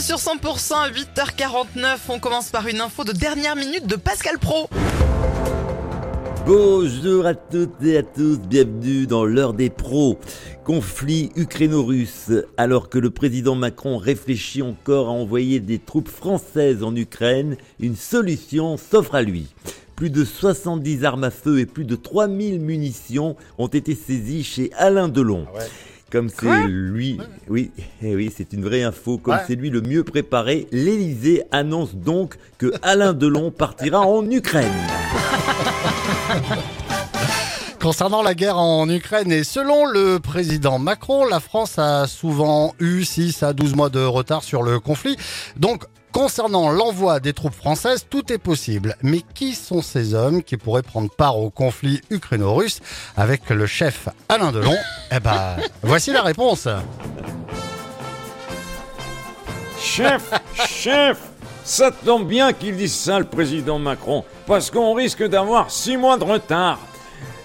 Bienvenue sur 100% à 8h49. On commence par une info de dernière minute de Pascal Pro. Bonjour à toutes et à tous, bienvenue dans l'heure des pros. Conflit ukraino-russe, alors que le président Macron réfléchit encore à envoyer des troupes françaises en Ukraine, une solution s'offre à lui. Plus de 70 armes à feu et plus de 3000 munitions ont été saisies chez Alain Delon. Comme c'est lui, oui, eh oui, c'est une vraie info. Comme c'est lui le mieux préparé, l'Élysée annonce donc que Alain Delon partira en Ukraine. Concernant la guerre en Ukraine et selon le président Macron, la France a souvent eu 6 à 12 mois de retard sur le conflit. Donc, concernant l'envoi des troupes françaises, tout est possible. Mais qui sont ces hommes qui pourraient prendre part au conflit ukraino-russe avec le chef Alain Delon? Eh ben, voici la réponse. Chef, chef, ça tombe bien qu'il dise ça, le président Macron, parce qu'on risque d'avoir six mois de retard.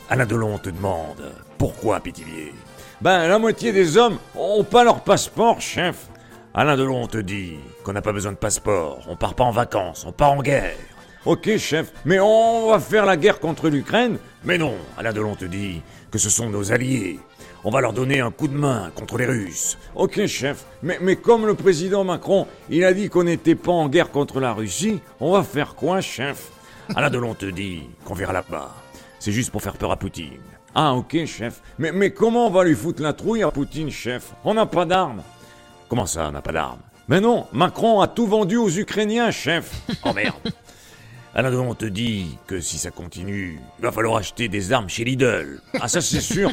Alain Delon te demande pourquoi Pétivier? Ben, la moitié des hommes ont pas leur passeport, chef. Alain Delon te dit qu'on n'a pas besoin de passeport, on part pas en vacances, on part en guerre. Ok, chef, mais on va faire la guerre contre l'Ukraine Mais non, Alain Delon te dit que ce sont nos alliés. On va leur donner un coup de main contre les Russes. Ok, chef, mais, mais comme le président Macron, il a dit qu'on n'était pas en guerre contre la Russie, on va faire quoi, chef? Alain Delon te dit qu'on verra là-bas. C'est juste pour faire peur à Poutine. Ah, ok, chef. Mais, mais comment on va lui foutre la trouille à Poutine, chef? On n'a pas d'armes. Comment ça, on n'a pas d'armes? Mais non, Macron a tout vendu aux Ukrainiens, chef. Oh merde. Alain Delon te dit que si ça continue, il va falloir acheter des armes chez Lidl. Ah ça c'est sûr.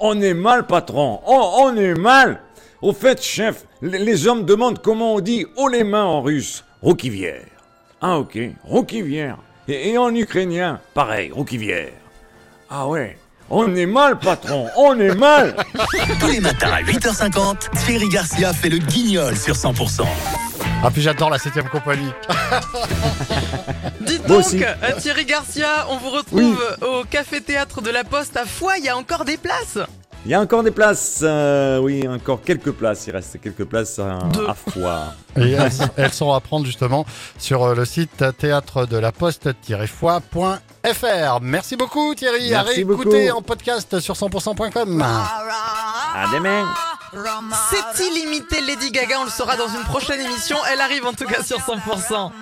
On est mal, patron. Oh, on est mal. Au fait, chef, les, les hommes demandent comment on dit haut les mains en russe. Roukivière. Ah ok, Roukivière. Et, et en ukrainien, pareil, Roukivière. Ah ouais, on est mal, patron. On est mal. Tous les matins à 8h50, Thierry Garcia fait le guignol sur 100%. Ah puis j'adore la 7 compagnie. Dites Moi donc, aussi. euh, Thierry Garcia, on vous retrouve au Café Théâtre de la Poste à Foix. Il y a encore des places. Il y a encore des places, euh, oui, encore quelques places. Il reste quelques places à, à foire. Et elles, elles sont à prendre justement sur euh, le site théâtre de la poste-foi.fr. Merci beaucoup Thierry. à Merci réécouter beaucoup. en podcast sur 100%.com. À demain. C'est illimité Lady Gaga, on le saura dans une prochaine émission. Elle arrive en tout cas sur 100%.